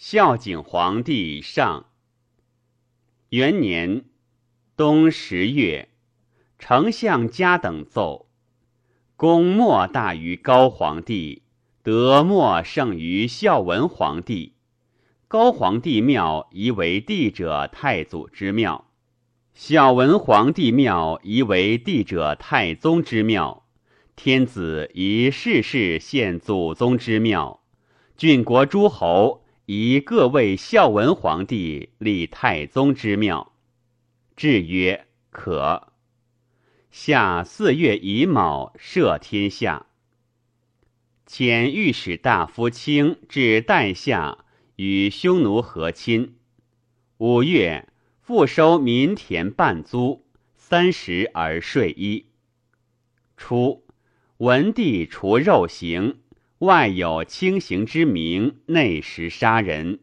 孝景皇帝上元年冬十月，丞相家等奏：功莫大于高皇帝，德莫胜于孝文皇帝。高皇帝庙宜为帝者太祖之庙，孝文皇帝庙宜为帝者太宗之庙。天子宜世世献祖宗之庙，郡国诸侯。以各为孝文皇帝立太宗之庙，制曰可。夏四月乙卯，赦天下。遣御史大夫卿至代下，与匈奴和亲。五月，复收民田半租，三十而税一。初，文帝除肉刑。外有轻刑之名，内实杀人。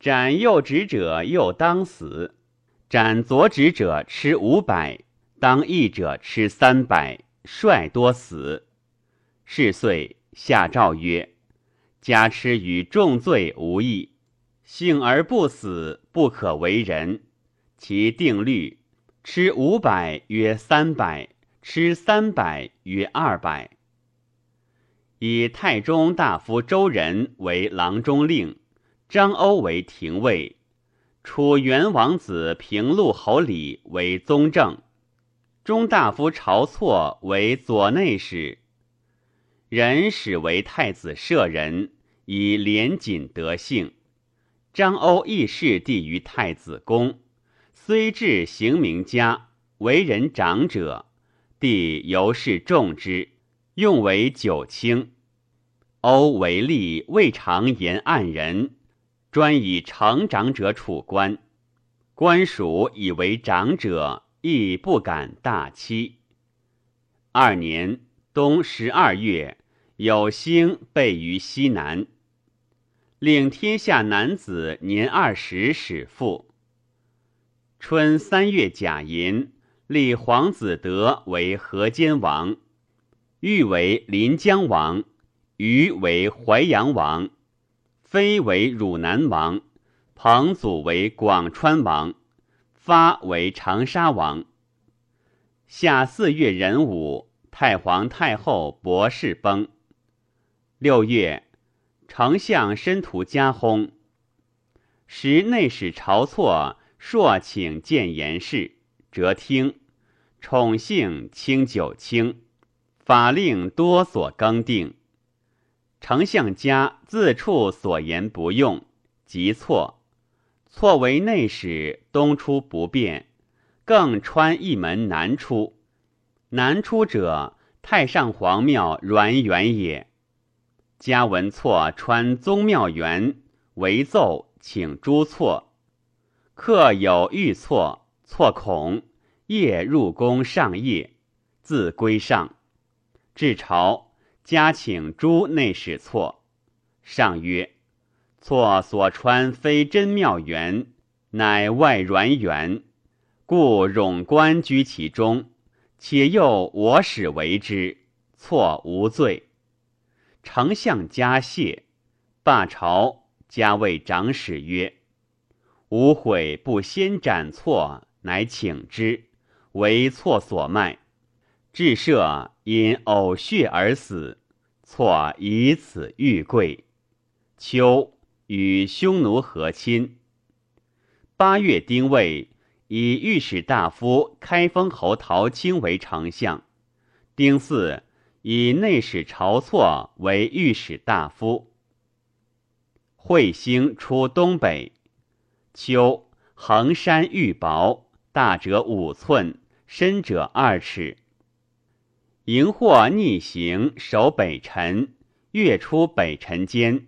斩右指者又当死，斩左指者吃五百，当义者吃三百，率多死。是岁，下诏曰：加吃与重罪无异，幸而不死，不可为人。其定律：吃五百约三百，吃三百约二百。以太中大夫周仁为郎中令，张欧为廷尉，楚元王子平陆侯李为宗正，中大夫晁错为左内史。人始为太子舍人，以廉谨德性。张欧亦视弟于太子宫，虽至行名家，为人长者，帝尤是重之，用为九卿。欧为吏，未尝言暗人，专以成长者处官。官属以为长者，亦不敢大欺。二年冬十二月，有星备于西南，令天下男子年二十始父。春三月甲寅，立皇子德为河间王，欲为临江王。余为淮阳王，非为汝南王，彭祖为广川王，发为长沙王。夏四月壬午，太皇太后博士崩。六月，丞相申屠加薨。时内史晁错朔请见言事，折听。宠幸清九卿，法令多所更定。丞相家自处所言不用，即错。错为内史，东出不便，更穿一门南出。南出者，太上皇庙阮远也。家闻错穿宗庙园，为奏请诸错。客有欲错，错恐，夜入宫上夜，自归上，至朝。加请诸内史错，上曰：错所穿非真妙缘，乃外软远，故冗官居其中，且又我使为之，错无罪。丞相加谢，罢朝，加谓长史曰：吾悔不先斩错，乃请之，为错所卖。至赦因呕血而死，错以此遇贵。秋与匈奴和亲。八月丁未，以御史大夫开封侯陶青为丞相。丁巳，以内史晁错为御史大夫。彗星出东北。秋，衡山玉薄，大者五寸，深者二尺。荧惑逆行，守北辰，月出北辰间，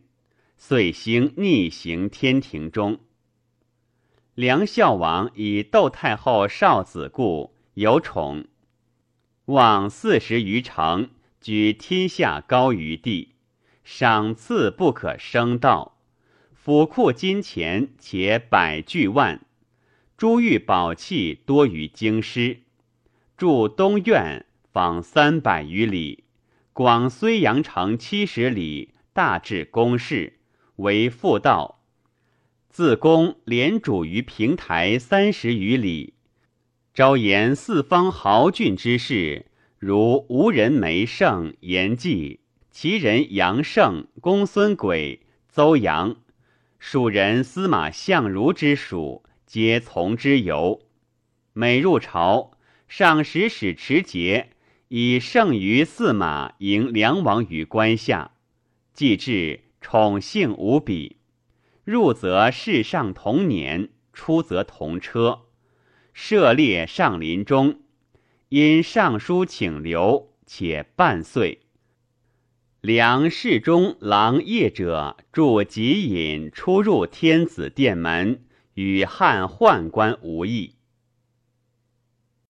岁星逆行天庭中。梁孝王以窦太后少子故有宠，望四十余城，居天下高于地，赏赐不可生道，府库金钱且百巨万，珠玉宝器多于京师，住东苑。方三百余里，广睢阳城七十里，大致宫室，为复道。自宫连主于平台三十余里，招言四方豪俊之士，如吴人梅胜、严纪，齐人杨胜、公孙轨、邹阳，蜀人司马相如之属，皆从之游。每入朝，上使使持节，以剩余驷马迎梁王于关下，既至，宠幸无比。入则世上同年，出则同车，涉猎上林中。因上书请留，且半岁。梁侍中郎业者著集引出入天子殿门，与汉宦官无异。